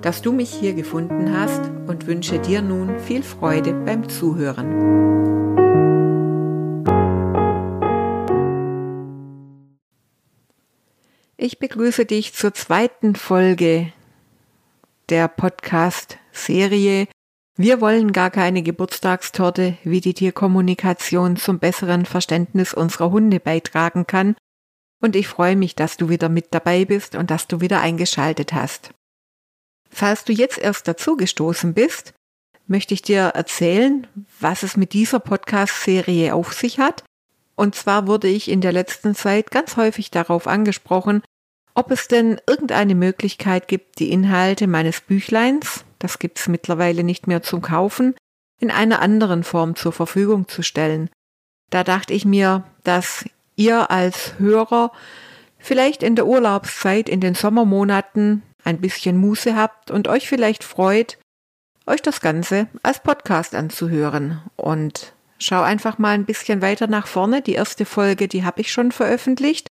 dass du mich hier gefunden hast und wünsche dir nun viel Freude beim Zuhören. Ich begrüße dich zur zweiten Folge der Podcast-Serie Wir wollen gar keine Geburtstagstorte, wie die Tierkommunikation zum besseren Verständnis unserer Hunde beitragen kann. Und ich freue mich, dass du wieder mit dabei bist und dass du wieder eingeschaltet hast. Falls du jetzt erst dazugestoßen bist, möchte ich dir erzählen, was es mit dieser Podcast-Serie auf sich hat. Und zwar wurde ich in der letzten Zeit ganz häufig darauf angesprochen, ob es denn irgendeine Möglichkeit gibt, die Inhalte meines Büchleins, das gibt's mittlerweile nicht mehr zum Kaufen, in einer anderen Form zur Verfügung zu stellen. Da dachte ich mir, dass ihr als Hörer vielleicht in der Urlaubszeit in den Sommermonaten ein bisschen Muße habt und euch vielleicht freut, euch das Ganze als Podcast anzuhören. Und schau einfach mal ein bisschen weiter nach vorne. Die erste Folge, die habe ich schon veröffentlicht.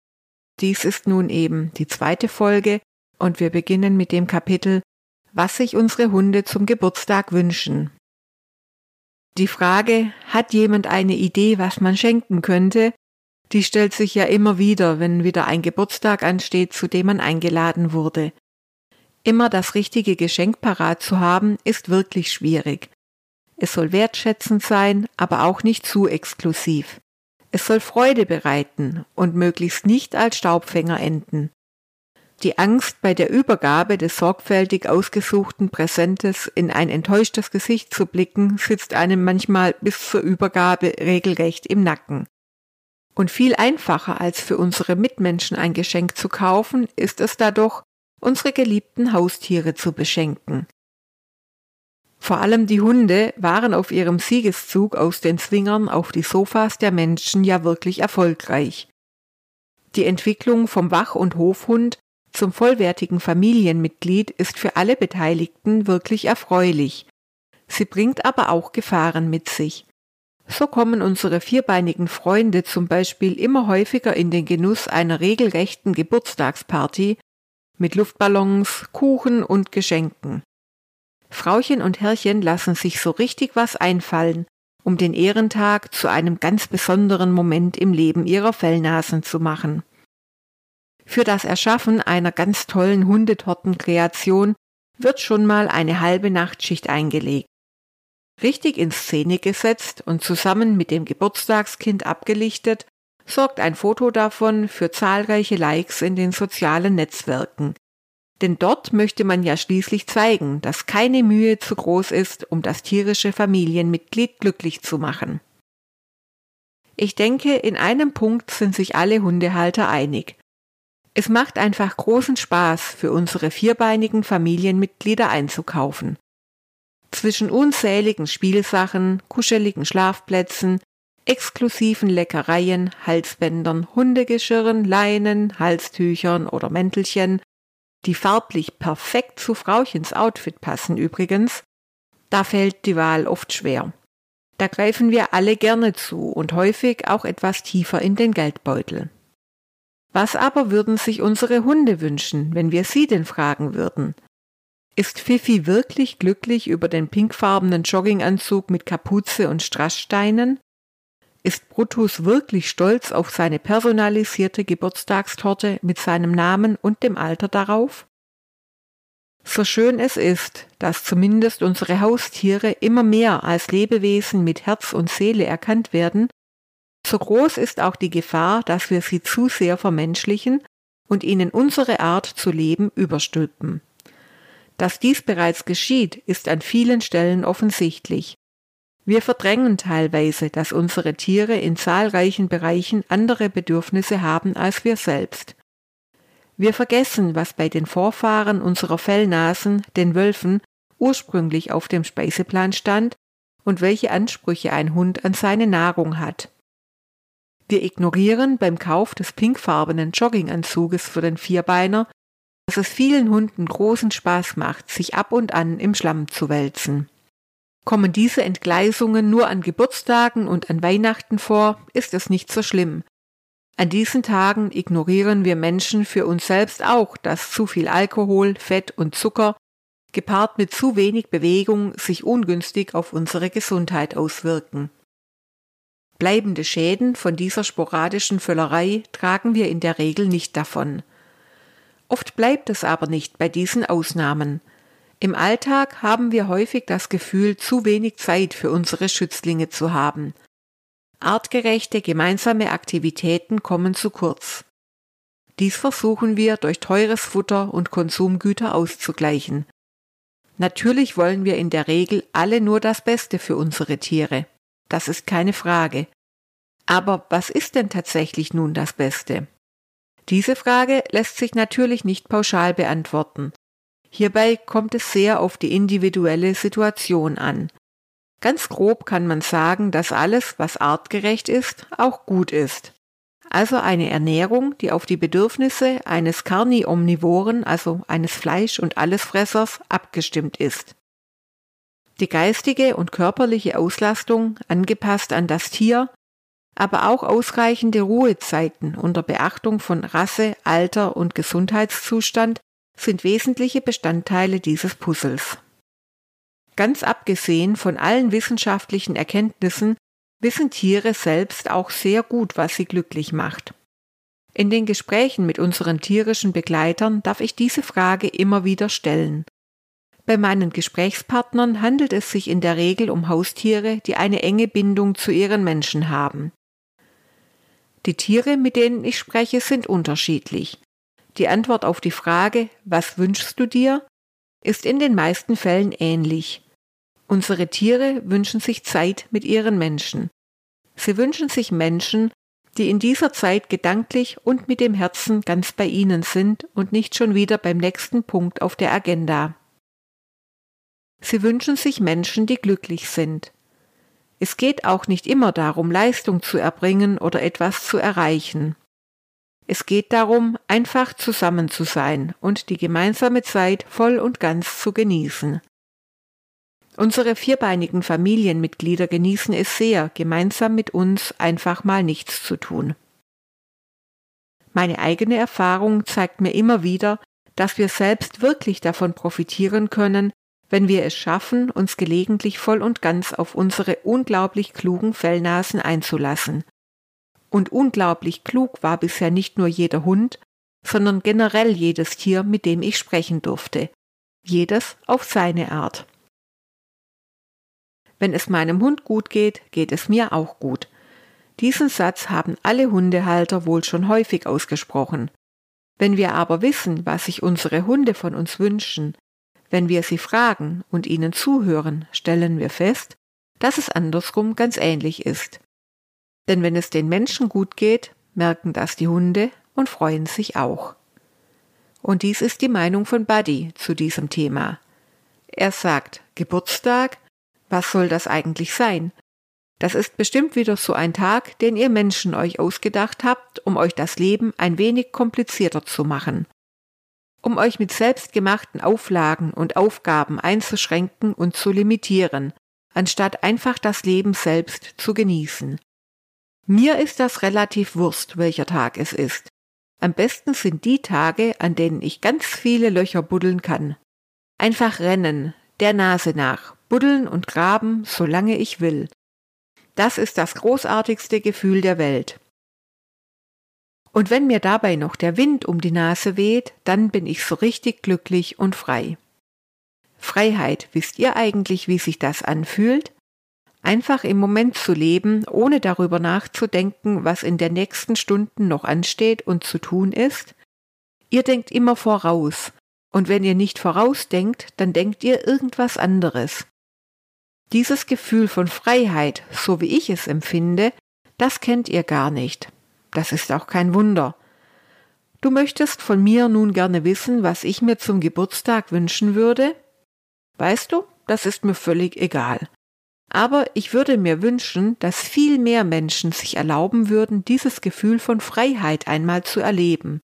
Dies ist nun eben die zweite Folge und wir beginnen mit dem Kapitel, was sich unsere Hunde zum Geburtstag wünschen. Die Frage, hat jemand eine Idee, was man schenken könnte, die stellt sich ja immer wieder, wenn wieder ein Geburtstag ansteht, zu dem man eingeladen wurde. Immer das richtige Geschenk parat zu haben, ist wirklich schwierig. Es soll wertschätzend sein, aber auch nicht zu exklusiv. Es soll Freude bereiten und möglichst nicht als Staubfänger enden. Die Angst, bei der Übergabe des sorgfältig ausgesuchten Präsentes in ein enttäuschtes Gesicht zu blicken, sitzt einem manchmal bis zur Übergabe regelrecht im Nacken. Und viel einfacher als für unsere Mitmenschen ein Geschenk zu kaufen, ist es dadurch, unsere geliebten Haustiere zu beschenken. Vor allem die Hunde waren auf ihrem Siegeszug aus den Zwingern auf die Sofas der Menschen ja wirklich erfolgreich. Die Entwicklung vom Wach- und Hofhund zum vollwertigen Familienmitglied ist für alle Beteiligten wirklich erfreulich. Sie bringt aber auch Gefahren mit sich. So kommen unsere vierbeinigen Freunde zum Beispiel immer häufiger in den Genuss einer regelrechten Geburtstagsparty mit Luftballons, Kuchen und Geschenken. Frauchen und Herrchen lassen sich so richtig was einfallen, um den Ehrentag zu einem ganz besonderen Moment im Leben ihrer Fellnasen zu machen. Für das Erschaffen einer ganz tollen Hundetortenkreation wird schon mal eine halbe Nachtschicht eingelegt. Richtig in Szene gesetzt und zusammen mit dem Geburtstagskind abgelichtet sorgt ein Foto davon für zahlreiche Likes in den sozialen Netzwerken. Denn dort möchte man ja schließlich zeigen, dass keine Mühe zu groß ist, um das tierische Familienmitglied glücklich zu machen. Ich denke, in einem Punkt sind sich alle Hundehalter einig. Es macht einfach großen Spaß, für unsere vierbeinigen Familienmitglieder einzukaufen. Zwischen unzähligen Spielsachen, kuscheligen Schlafplätzen, exklusiven Leckereien, Halsbändern, Hundegeschirren, Leinen, Halstüchern oder Mäntelchen, die farblich perfekt zu Frauchens Outfit passen übrigens, da fällt die Wahl oft schwer. Da greifen wir alle gerne zu und häufig auch etwas tiefer in den Geldbeutel. Was aber würden sich unsere Hunde wünschen, wenn wir sie denn fragen würden? Ist Fifi wirklich glücklich über den pinkfarbenen Jogginganzug mit Kapuze und Strasssteinen? Ist Brutus wirklich stolz auf seine personalisierte Geburtstagstorte mit seinem Namen und dem Alter darauf? So schön es ist, dass zumindest unsere Haustiere immer mehr als Lebewesen mit Herz und Seele erkannt werden, so groß ist auch die Gefahr, dass wir sie zu sehr vermenschlichen und ihnen unsere Art zu leben überstülpen. Dass dies bereits geschieht, ist an vielen Stellen offensichtlich, wir verdrängen teilweise, dass unsere Tiere in zahlreichen Bereichen andere Bedürfnisse haben als wir selbst. Wir vergessen, was bei den Vorfahren unserer Fellnasen, den Wölfen, ursprünglich auf dem Speiseplan stand und welche Ansprüche ein Hund an seine Nahrung hat. Wir ignorieren beim Kauf des pinkfarbenen Jogginganzuges für den Vierbeiner, dass es vielen Hunden großen Spaß macht, sich ab und an im Schlamm zu wälzen. Kommen diese Entgleisungen nur an Geburtstagen und an Weihnachten vor, ist es nicht so schlimm. An diesen Tagen ignorieren wir Menschen für uns selbst auch, dass zu viel Alkohol, Fett und Zucker gepaart mit zu wenig Bewegung sich ungünstig auf unsere Gesundheit auswirken. Bleibende Schäden von dieser sporadischen Völlerei tragen wir in der Regel nicht davon. Oft bleibt es aber nicht bei diesen Ausnahmen. Im Alltag haben wir häufig das Gefühl, zu wenig Zeit für unsere Schützlinge zu haben. Artgerechte gemeinsame Aktivitäten kommen zu kurz. Dies versuchen wir durch teures Futter und Konsumgüter auszugleichen. Natürlich wollen wir in der Regel alle nur das Beste für unsere Tiere. Das ist keine Frage. Aber was ist denn tatsächlich nun das Beste? Diese Frage lässt sich natürlich nicht pauschal beantworten. Hierbei kommt es sehr auf die individuelle Situation an. Ganz grob kann man sagen, dass alles, was artgerecht ist, auch gut ist. Also eine Ernährung, die auf die Bedürfnisse eines Carniomnivoren, also eines Fleisch- und Allesfressers, abgestimmt ist. Die geistige und körperliche Auslastung, angepasst an das Tier, aber auch ausreichende Ruhezeiten unter Beachtung von Rasse, Alter und Gesundheitszustand sind wesentliche Bestandteile dieses Puzzles. Ganz abgesehen von allen wissenschaftlichen Erkenntnissen wissen Tiere selbst auch sehr gut, was sie glücklich macht. In den Gesprächen mit unseren tierischen Begleitern darf ich diese Frage immer wieder stellen. Bei meinen Gesprächspartnern handelt es sich in der Regel um Haustiere, die eine enge Bindung zu ihren Menschen haben. Die Tiere, mit denen ich spreche, sind unterschiedlich. Die Antwort auf die Frage, was wünschst du dir, ist in den meisten Fällen ähnlich. Unsere Tiere wünschen sich Zeit mit ihren Menschen. Sie wünschen sich Menschen, die in dieser Zeit gedanklich und mit dem Herzen ganz bei ihnen sind und nicht schon wieder beim nächsten Punkt auf der Agenda. Sie wünschen sich Menschen, die glücklich sind. Es geht auch nicht immer darum, Leistung zu erbringen oder etwas zu erreichen. Es geht darum, einfach zusammen zu sein und die gemeinsame Zeit voll und ganz zu genießen. Unsere vierbeinigen Familienmitglieder genießen es sehr, gemeinsam mit uns einfach mal nichts zu tun. Meine eigene Erfahrung zeigt mir immer wieder, dass wir selbst wirklich davon profitieren können, wenn wir es schaffen, uns gelegentlich voll und ganz auf unsere unglaublich klugen Fellnasen einzulassen. Und unglaublich klug war bisher nicht nur jeder Hund, sondern generell jedes Tier, mit dem ich sprechen durfte. Jedes auf seine Art. Wenn es meinem Hund gut geht, geht es mir auch gut. Diesen Satz haben alle Hundehalter wohl schon häufig ausgesprochen. Wenn wir aber wissen, was sich unsere Hunde von uns wünschen, wenn wir sie fragen und ihnen zuhören, stellen wir fest, dass es andersrum ganz ähnlich ist. Denn wenn es den Menschen gut geht, merken das die Hunde und freuen sich auch. Und dies ist die Meinung von Buddy zu diesem Thema. Er sagt, Geburtstag, was soll das eigentlich sein? Das ist bestimmt wieder so ein Tag, den ihr Menschen euch ausgedacht habt, um euch das Leben ein wenig komplizierter zu machen. Um euch mit selbstgemachten Auflagen und Aufgaben einzuschränken und zu limitieren, anstatt einfach das Leben selbst zu genießen. Mir ist das relativ Wurst, welcher Tag es ist. Am besten sind die Tage, an denen ich ganz viele Löcher buddeln kann. Einfach rennen, der Nase nach, buddeln und graben, solange ich will. Das ist das großartigste Gefühl der Welt. Und wenn mir dabei noch der Wind um die Nase weht, dann bin ich so richtig glücklich und frei. Freiheit, wisst ihr eigentlich, wie sich das anfühlt? Einfach im Moment zu leben, ohne darüber nachzudenken, was in den nächsten Stunden noch ansteht und zu tun ist? Ihr denkt immer voraus, und wenn ihr nicht vorausdenkt, dann denkt ihr irgendwas anderes. Dieses Gefühl von Freiheit, so wie ich es empfinde, das kennt ihr gar nicht. Das ist auch kein Wunder. Du möchtest von mir nun gerne wissen, was ich mir zum Geburtstag wünschen würde? Weißt du, das ist mir völlig egal. Aber ich würde mir wünschen, dass viel mehr Menschen sich erlauben würden, dieses Gefühl von Freiheit einmal zu erleben.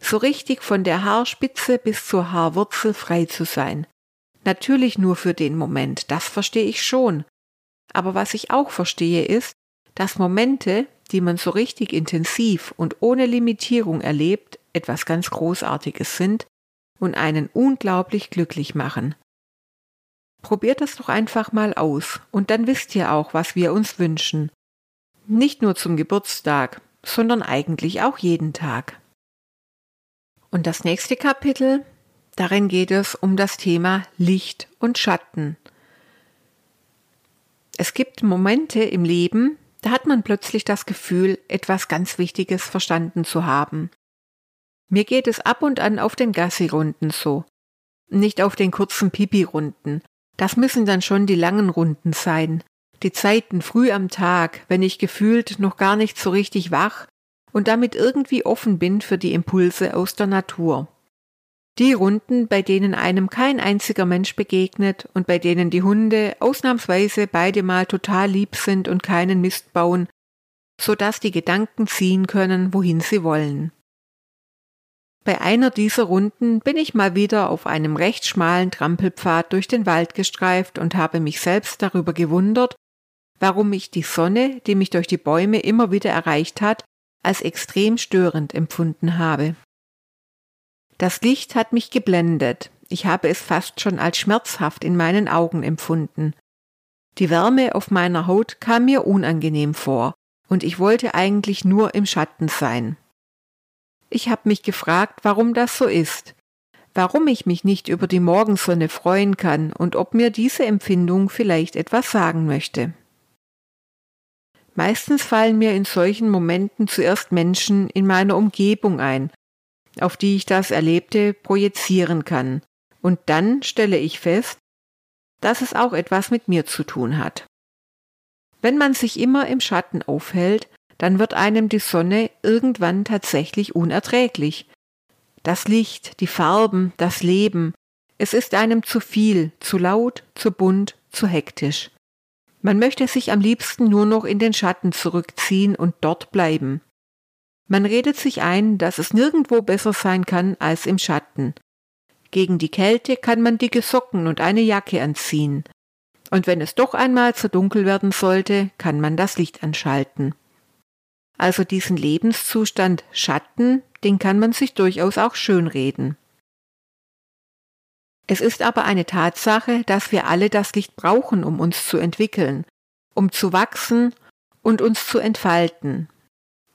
So richtig von der Haarspitze bis zur Haarwurzel frei zu sein. Natürlich nur für den Moment, das verstehe ich schon. Aber was ich auch verstehe ist, dass Momente, die man so richtig intensiv und ohne Limitierung erlebt, etwas ganz Großartiges sind und einen unglaublich glücklich machen. Probiert das doch einfach mal aus und dann wisst ihr auch, was wir uns wünschen. Nicht nur zum Geburtstag, sondern eigentlich auch jeden Tag. Und das nächste Kapitel, darin geht es um das Thema Licht und Schatten. Es gibt Momente im Leben, da hat man plötzlich das Gefühl, etwas ganz Wichtiges verstanden zu haben. Mir geht es ab und an auf den Gassi-Runden so. Nicht auf den kurzen Pipi-Runden. Das müssen dann schon die langen Runden sein. Die Zeiten früh am Tag, wenn ich gefühlt noch gar nicht so richtig wach und damit irgendwie offen bin für die Impulse aus der Natur. Die Runden, bei denen einem kein einziger Mensch begegnet und bei denen die Hunde ausnahmsweise beide mal total lieb sind und keinen Mist bauen, so dass die Gedanken ziehen können, wohin sie wollen. Bei einer dieser Runden bin ich mal wieder auf einem recht schmalen Trampelpfad durch den Wald gestreift und habe mich selbst darüber gewundert, warum ich die Sonne, die mich durch die Bäume immer wieder erreicht hat, als extrem störend empfunden habe. Das Licht hat mich geblendet, ich habe es fast schon als schmerzhaft in meinen Augen empfunden. Die Wärme auf meiner Haut kam mir unangenehm vor, und ich wollte eigentlich nur im Schatten sein. Ich habe mich gefragt, warum das so ist, warum ich mich nicht über die Morgensonne freuen kann und ob mir diese Empfindung vielleicht etwas sagen möchte. Meistens fallen mir in solchen Momenten zuerst Menschen in meiner Umgebung ein, auf die ich das Erlebte projizieren kann, und dann stelle ich fest, dass es auch etwas mit mir zu tun hat. Wenn man sich immer im Schatten aufhält, dann wird einem die Sonne irgendwann tatsächlich unerträglich. Das Licht, die Farben, das Leben, es ist einem zu viel, zu laut, zu bunt, zu hektisch. Man möchte sich am liebsten nur noch in den Schatten zurückziehen und dort bleiben. Man redet sich ein, dass es nirgendwo besser sein kann als im Schatten. Gegen die Kälte kann man dicke Socken und eine Jacke anziehen. Und wenn es doch einmal zu dunkel werden sollte, kann man das Licht anschalten. Also diesen Lebenszustand Schatten, den kann man sich durchaus auch schönreden. Es ist aber eine Tatsache, dass wir alle das Licht brauchen, um uns zu entwickeln, um zu wachsen und uns zu entfalten.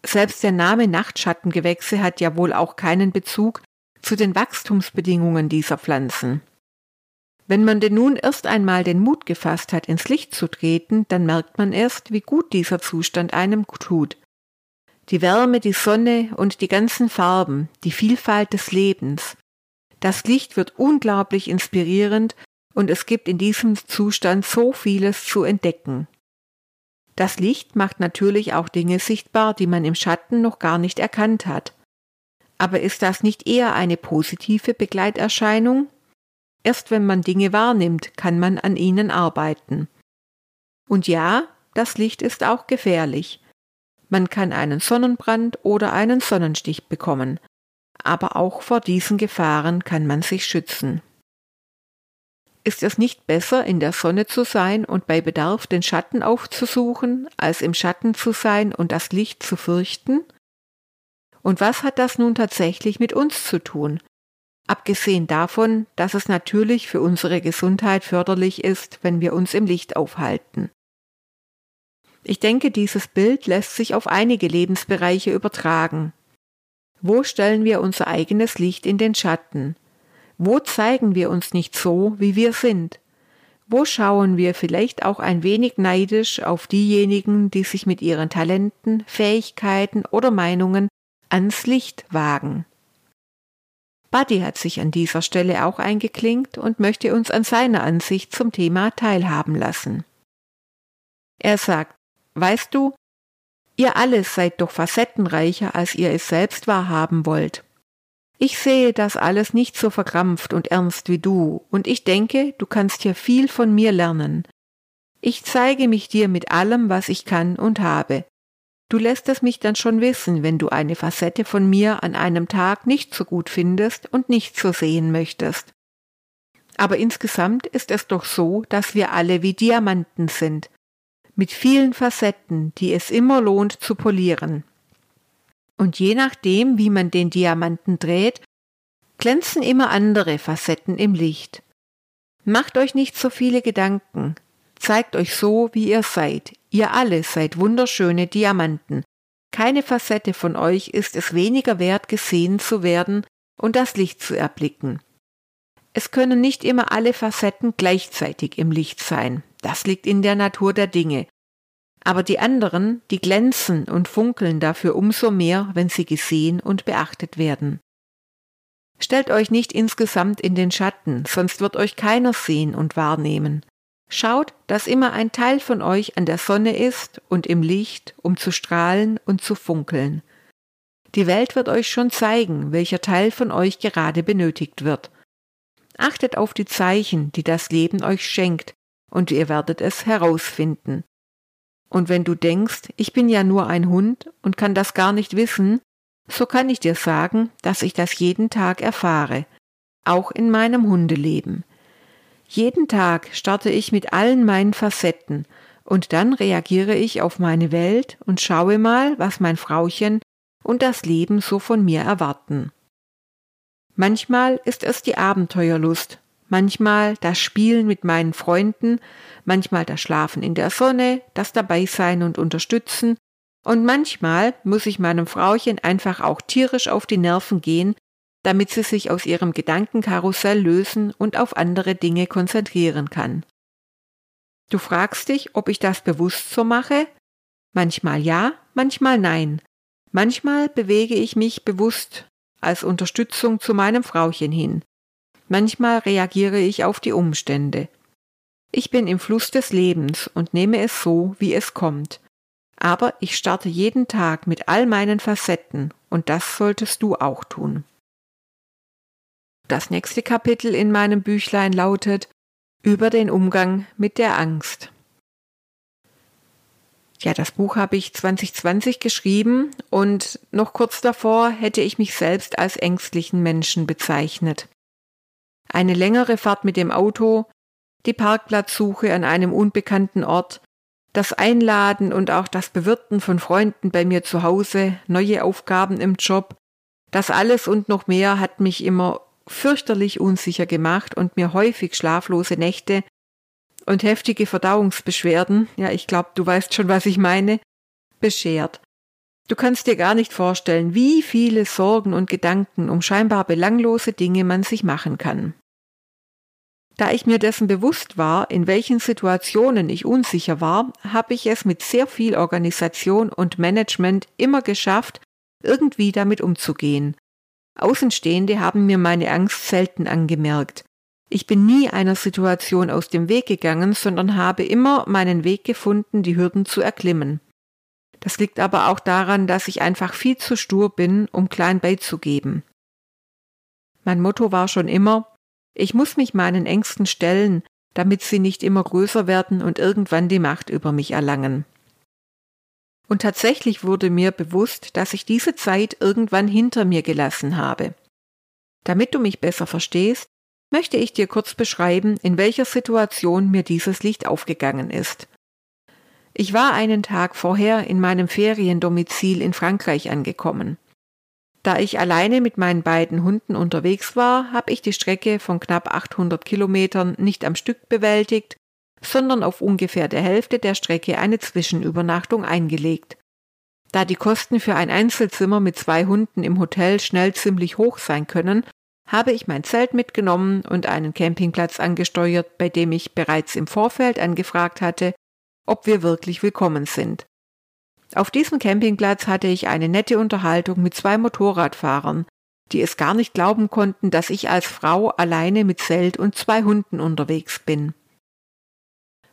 Selbst der Name Nachtschattengewächse hat ja wohl auch keinen Bezug zu den Wachstumsbedingungen dieser Pflanzen. Wenn man denn nun erst einmal den Mut gefasst hat, ins Licht zu treten, dann merkt man erst, wie gut dieser Zustand einem tut. Die Wärme, die Sonne und die ganzen Farben, die Vielfalt des Lebens. Das Licht wird unglaublich inspirierend und es gibt in diesem Zustand so vieles zu entdecken. Das Licht macht natürlich auch Dinge sichtbar, die man im Schatten noch gar nicht erkannt hat. Aber ist das nicht eher eine positive Begleiterscheinung? Erst wenn man Dinge wahrnimmt, kann man an ihnen arbeiten. Und ja, das Licht ist auch gefährlich. Man kann einen Sonnenbrand oder einen Sonnenstich bekommen, aber auch vor diesen Gefahren kann man sich schützen. Ist es nicht besser, in der Sonne zu sein und bei Bedarf den Schatten aufzusuchen, als im Schatten zu sein und das Licht zu fürchten? Und was hat das nun tatsächlich mit uns zu tun? Abgesehen davon, dass es natürlich für unsere Gesundheit förderlich ist, wenn wir uns im Licht aufhalten. Ich denke, dieses Bild lässt sich auf einige Lebensbereiche übertragen. Wo stellen wir unser eigenes Licht in den Schatten? Wo zeigen wir uns nicht so, wie wir sind? Wo schauen wir vielleicht auch ein wenig neidisch auf diejenigen, die sich mit ihren Talenten, Fähigkeiten oder Meinungen ans Licht wagen? Buddy hat sich an dieser Stelle auch eingeklinkt und möchte uns an seiner Ansicht zum Thema teilhaben lassen. Er sagt, weißt du, ihr alle seid doch facettenreicher, als ihr es selbst wahrhaben wollt. Ich sehe das alles nicht so verkrampft und ernst wie du, und ich denke, du kannst hier viel von mir lernen. Ich zeige mich dir mit allem, was ich kann und habe. Du lässt es mich dann schon wissen, wenn du eine Facette von mir an einem Tag nicht so gut findest und nicht so sehen möchtest. Aber insgesamt ist es doch so, dass wir alle wie Diamanten sind, mit vielen Facetten, die es immer lohnt zu polieren. Und je nachdem, wie man den Diamanten dreht, glänzen immer andere Facetten im Licht. Macht euch nicht so viele Gedanken, zeigt euch so, wie ihr seid. Ihr alle seid wunderschöne Diamanten. Keine Facette von euch ist es weniger wert, gesehen zu werden und das Licht zu erblicken. Es können nicht immer alle Facetten gleichzeitig im Licht sein. Das liegt in der Natur der Dinge. Aber die anderen, die glänzen und funkeln dafür umso mehr, wenn sie gesehen und beachtet werden. Stellt euch nicht insgesamt in den Schatten, sonst wird euch keiner sehen und wahrnehmen. Schaut, dass immer ein Teil von euch an der Sonne ist und im Licht, um zu strahlen und zu funkeln. Die Welt wird euch schon zeigen, welcher Teil von euch gerade benötigt wird. Achtet auf die Zeichen, die das Leben euch schenkt, und ihr werdet es herausfinden. Und wenn du denkst, ich bin ja nur ein Hund und kann das gar nicht wissen, so kann ich dir sagen, dass ich das jeden Tag erfahre, auch in meinem Hundeleben. Jeden Tag starte ich mit allen meinen Facetten und dann reagiere ich auf meine Welt und schaue mal, was mein Frauchen und das Leben so von mir erwarten. Manchmal ist es die Abenteuerlust, manchmal das Spielen mit meinen Freunden, manchmal das Schlafen in der Sonne, das Dabeisein und Unterstützen, und manchmal muss ich meinem Frauchen einfach auch tierisch auf die Nerven gehen, damit sie sich aus ihrem Gedankenkarussell lösen und auf andere Dinge konzentrieren kann. Du fragst dich, ob ich das bewusst so mache? Manchmal ja, manchmal nein. Manchmal bewege ich mich bewusst als Unterstützung zu meinem Frauchen hin. Manchmal reagiere ich auf die Umstände. Ich bin im Fluss des Lebens und nehme es so, wie es kommt. Aber ich starte jeden Tag mit all meinen Facetten und das solltest du auch tun. Das nächste Kapitel in meinem Büchlein lautet Über den Umgang mit der Angst. Ja, das Buch habe ich 2020 geschrieben und noch kurz davor hätte ich mich selbst als ängstlichen Menschen bezeichnet. Eine längere Fahrt mit dem Auto, die Parkplatzsuche an einem unbekannten Ort, das Einladen und auch das Bewirten von Freunden bei mir zu Hause, neue Aufgaben im Job, das alles und noch mehr hat mich immer fürchterlich unsicher gemacht und mir häufig schlaflose Nächte und heftige Verdauungsbeschwerden, ja, ich glaube, du weißt schon, was ich meine, beschert. Du kannst dir gar nicht vorstellen, wie viele Sorgen und Gedanken um scheinbar belanglose Dinge man sich machen kann. Da ich mir dessen bewusst war, in welchen Situationen ich unsicher war, habe ich es mit sehr viel Organisation und Management immer geschafft, irgendwie damit umzugehen Außenstehende haben mir meine Angst selten angemerkt. Ich bin nie einer Situation aus dem Weg gegangen, sondern habe immer meinen Weg gefunden, die Hürden zu erklimmen. Das liegt aber auch daran, dass ich einfach viel zu stur bin, um klein beizugeben. Mein Motto war schon immer, ich muss mich meinen Ängsten stellen, damit sie nicht immer größer werden und irgendwann die Macht über mich erlangen. Und tatsächlich wurde mir bewusst, dass ich diese Zeit irgendwann hinter mir gelassen habe. Damit du mich besser verstehst, möchte ich dir kurz beschreiben, in welcher Situation mir dieses Licht aufgegangen ist. Ich war einen Tag vorher in meinem Feriendomizil in Frankreich angekommen. Da ich alleine mit meinen beiden Hunden unterwegs war, habe ich die Strecke von knapp 800 Kilometern nicht am Stück bewältigt, sondern auf ungefähr der Hälfte der Strecke eine Zwischenübernachtung eingelegt. Da die Kosten für ein Einzelzimmer mit zwei Hunden im Hotel schnell ziemlich hoch sein können, habe ich mein Zelt mitgenommen und einen Campingplatz angesteuert, bei dem ich bereits im Vorfeld angefragt hatte, ob wir wirklich willkommen sind. Auf diesem Campingplatz hatte ich eine nette Unterhaltung mit zwei Motorradfahrern, die es gar nicht glauben konnten, dass ich als Frau alleine mit Zelt und zwei Hunden unterwegs bin.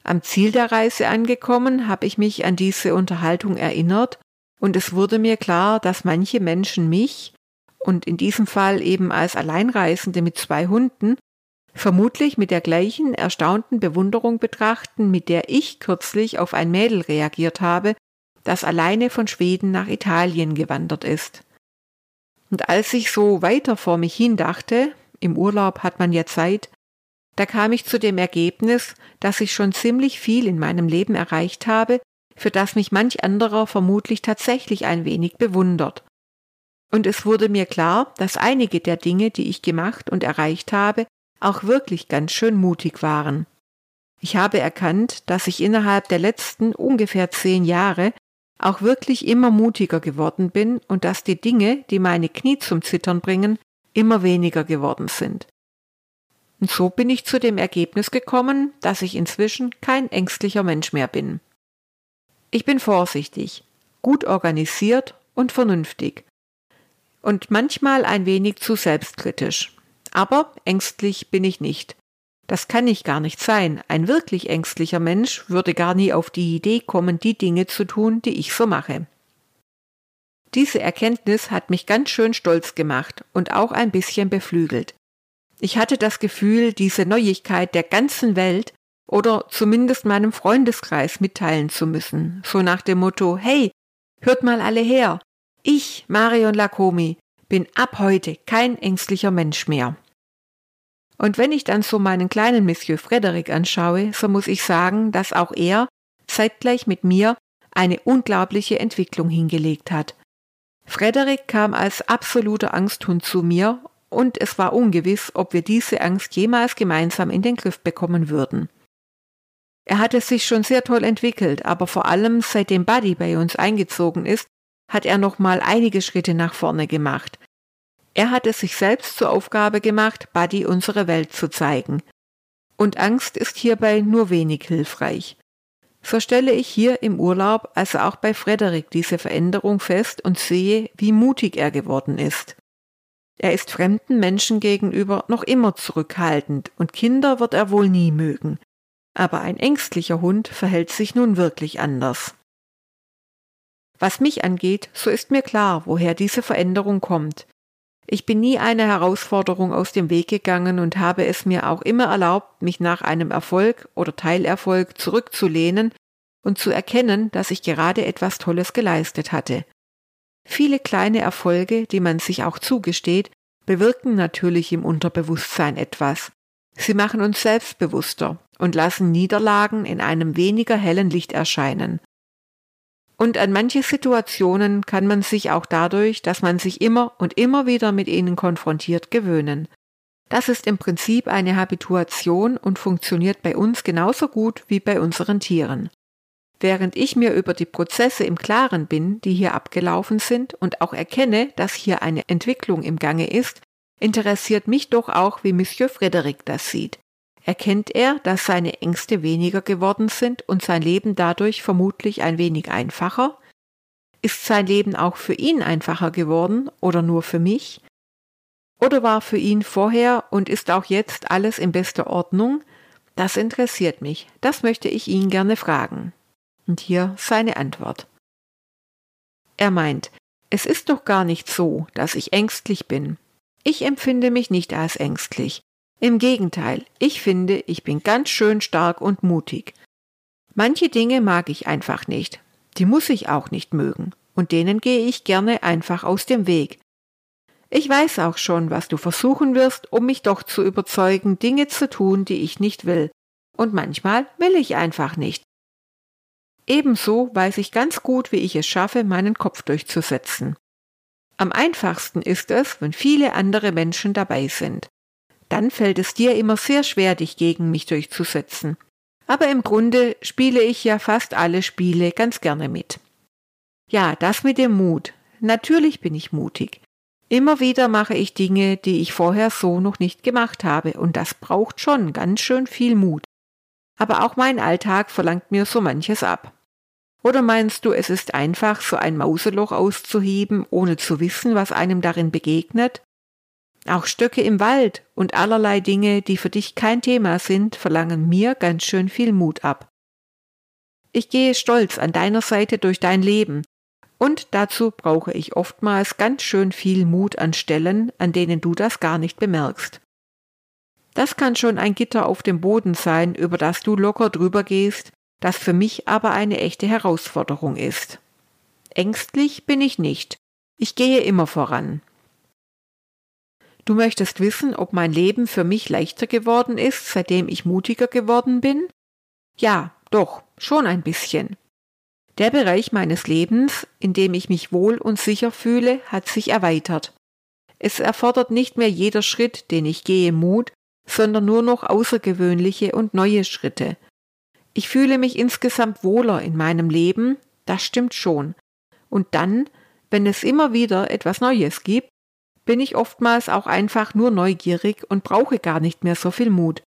Am Ziel der Reise angekommen, habe ich mich an diese Unterhaltung erinnert und es wurde mir klar, dass manche Menschen mich, und in diesem Fall eben als Alleinreisende mit zwei Hunden, vermutlich mit der gleichen erstaunten Bewunderung betrachten, mit der ich kürzlich auf ein Mädel reagiert habe, das alleine von Schweden nach Italien gewandert ist. Und als ich so weiter vor mich hin dachte, im Urlaub hat man ja Zeit, da kam ich zu dem Ergebnis, dass ich schon ziemlich viel in meinem Leben erreicht habe, für das mich manch anderer vermutlich tatsächlich ein wenig bewundert. Und es wurde mir klar, dass einige der Dinge, die ich gemacht und erreicht habe, auch wirklich ganz schön mutig waren. Ich habe erkannt, dass ich innerhalb der letzten ungefähr zehn Jahre auch wirklich immer mutiger geworden bin und dass die Dinge, die meine Knie zum Zittern bringen, immer weniger geworden sind. Und so bin ich zu dem Ergebnis gekommen, dass ich inzwischen kein ängstlicher Mensch mehr bin. Ich bin vorsichtig, gut organisiert und vernünftig und manchmal ein wenig zu selbstkritisch. Aber ängstlich bin ich nicht. Das kann ich gar nicht sein. Ein wirklich ängstlicher Mensch würde gar nie auf die Idee kommen, die Dinge zu tun, die ich so mache. Diese Erkenntnis hat mich ganz schön stolz gemacht und auch ein bisschen beflügelt. Ich hatte das Gefühl, diese Neuigkeit der ganzen Welt oder zumindest meinem Freundeskreis mitteilen zu müssen, so nach dem Motto, hey, hört mal alle her, ich, Marion Lacomi, bin ab heute kein ängstlicher Mensch mehr. Und wenn ich dann so meinen kleinen Monsieur Frederick anschaue, so muss ich sagen, dass auch er zeitgleich mit mir eine unglaubliche Entwicklung hingelegt hat. Frederick kam als absoluter Angsthund zu mir und es war ungewiss, ob wir diese Angst jemals gemeinsam in den Griff bekommen würden. Er hatte sich schon sehr toll entwickelt, aber vor allem seitdem Buddy bei uns eingezogen ist, hat er noch mal einige Schritte nach vorne gemacht. Er hat es sich selbst zur Aufgabe gemacht, Buddy unsere Welt zu zeigen. Und Angst ist hierbei nur wenig hilfreich. So stelle ich hier im Urlaub, also auch bei Frederik, diese Veränderung fest und sehe, wie mutig er geworden ist. Er ist fremden Menschen gegenüber noch immer zurückhaltend und Kinder wird er wohl nie mögen. Aber ein ängstlicher Hund verhält sich nun wirklich anders. Was mich angeht, so ist mir klar, woher diese Veränderung kommt. Ich bin nie eine Herausforderung aus dem Weg gegangen und habe es mir auch immer erlaubt, mich nach einem Erfolg oder Teilerfolg zurückzulehnen und zu erkennen, dass ich gerade etwas Tolles geleistet hatte. Viele kleine Erfolge, die man sich auch zugesteht, bewirken natürlich im Unterbewusstsein etwas. Sie machen uns selbstbewusster und lassen Niederlagen in einem weniger hellen Licht erscheinen. Und an manche Situationen kann man sich auch dadurch, dass man sich immer und immer wieder mit ihnen konfrontiert, gewöhnen. Das ist im Prinzip eine Habituation und funktioniert bei uns genauso gut wie bei unseren Tieren. Während ich mir über die Prozesse im Klaren bin, die hier abgelaufen sind und auch erkenne, dass hier eine Entwicklung im Gange ist, interessiert mich doch auch, wie Monsieur Frederic das sieht. Erkennt er, dass seine Ängste weniger geworden sind und sein Leben dadurch vermutlich ein wenig einfacher? Ist sein Leben auch für ihn einfacher geworden oder nur für mich? Oder war für ihn vorher und ist auch jetzt alles in bester Ordnung? Das interessiert mich, das möchte ich ihn gerne fragen. Und hier seine Antwort. Er meint, es ist doch gar nicht so, dass ich ängstlich bin. Ich empfinde mich nicht als ängstlich. Im Gegenteil, ich finde, ich bin ganz schön stark und mutig. Manche Dinge mag ich einfach nicht, die muss ich auch nicht mögen, und denen gehe ich gerne einfach aus dem Weg. Ich weiß auch schon, was du versuchen wirst, um mich doch zu überzeugen, Dinge zu tun, die ich nicht will, und manchmal will ich einfach nicht. Ebenso weiß ich ganz gut, wie ich es schaffe, meinen Kopf durchzusetzen. Am einfachsten ist es, wenn viele andere Menschen dabei sind dann fällt es dir immer sehr schwer, dich gegen mich durchzusetzen. Aber im Grunde spiele ich ja fast alle Spiele ganz gerne mit. Ja, das mit dem Mut. Natürlich bin ich mutig. Immer wieder mache ich Dinge, die ich vorher so noch nicht gemacht habe, und das braucht schon ganz schön viel Mut. Aber auch mein Alltag verlangt mir so manches ab. Oder meinst du, es ist einfach, so ein Mauseloch auszuheben, ohne zu wissen, was einem darin begegnet? Auch Stöcke im Wald und allerlei Dinge, die für dich kein Thema sind, verlangen mir ganz schön viel Mut ab. Ich gehe stolz an deiner Seite durch dein Leben, und dazu brauche ich oftmals ganz schön viel Mut an Stellen, an denen du das gar nicht bemerkst. Das kann schon ein Gitter auf dem Boden sein, über das du locker drüber gehst, das für mich aber eine echte Herausforderung ist. Ängstlich bin ich nicht. Ich gehe immer voran. Du möchtest wissen, ob mein Leben für mich leichter geworden ist, seitdem ich mutiger geworden bin? Ja, doch, schon ein bisschen. Der Bereich meines Lebens, in dem ich mich wohl und sicher fühle, hat sich erweitert. Es erfordert nicht mehr jeder Schritt, den ich gehe, Mut, sondern nur noch außergewöhnliche und neue Schritte. Ich fühle mich insgesamt wohler in meinem Leben, das stimmt schon. Und dann, wenn es immer wieder etwas Neues gibt, bin ich oftmals auch einfach nur neugierig und brauche gar nicht mehr so viel Mut.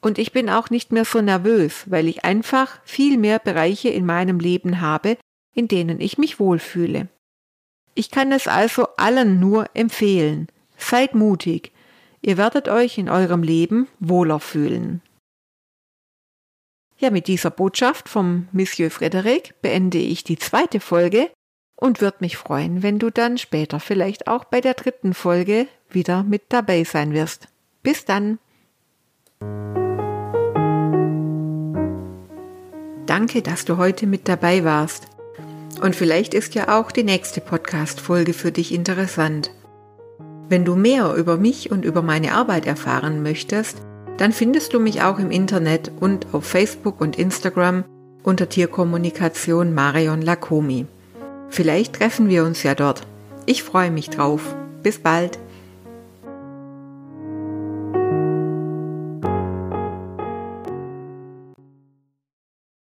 Und ich bin auch nicht mehr so nervös, weil ich einfach viel mehr Bereiche in meinem Leben habe, in denen ich mich wohlfühle. Ich kann es also allen nur empfehlen. Seid mutig. Ihr werdet euch in eurem Leben wohler fühlen. Ja, mit dieser Botschaft vom Monsieur Frederic beende ich die zweite Folge und würde mich freuen, wenn du dann später vielleicht auch bei der dritten Folge wieder mit dabei sein wirst. Bis dann! Danke, dass du heute mit dabei warst. Und vielleicht ist ja auch die nächste Podcast-Folge für dich interessant. Wenn du mehr über mich und über meine Arbeit erfahren möchtest, dann findest du mich auch im Internet und auf Facebook und Instagram unter Tierkommunikation Marion Lakomi. Vielleicht treffen wir uns ja dort. Ich freue mich drauf. Bis bald.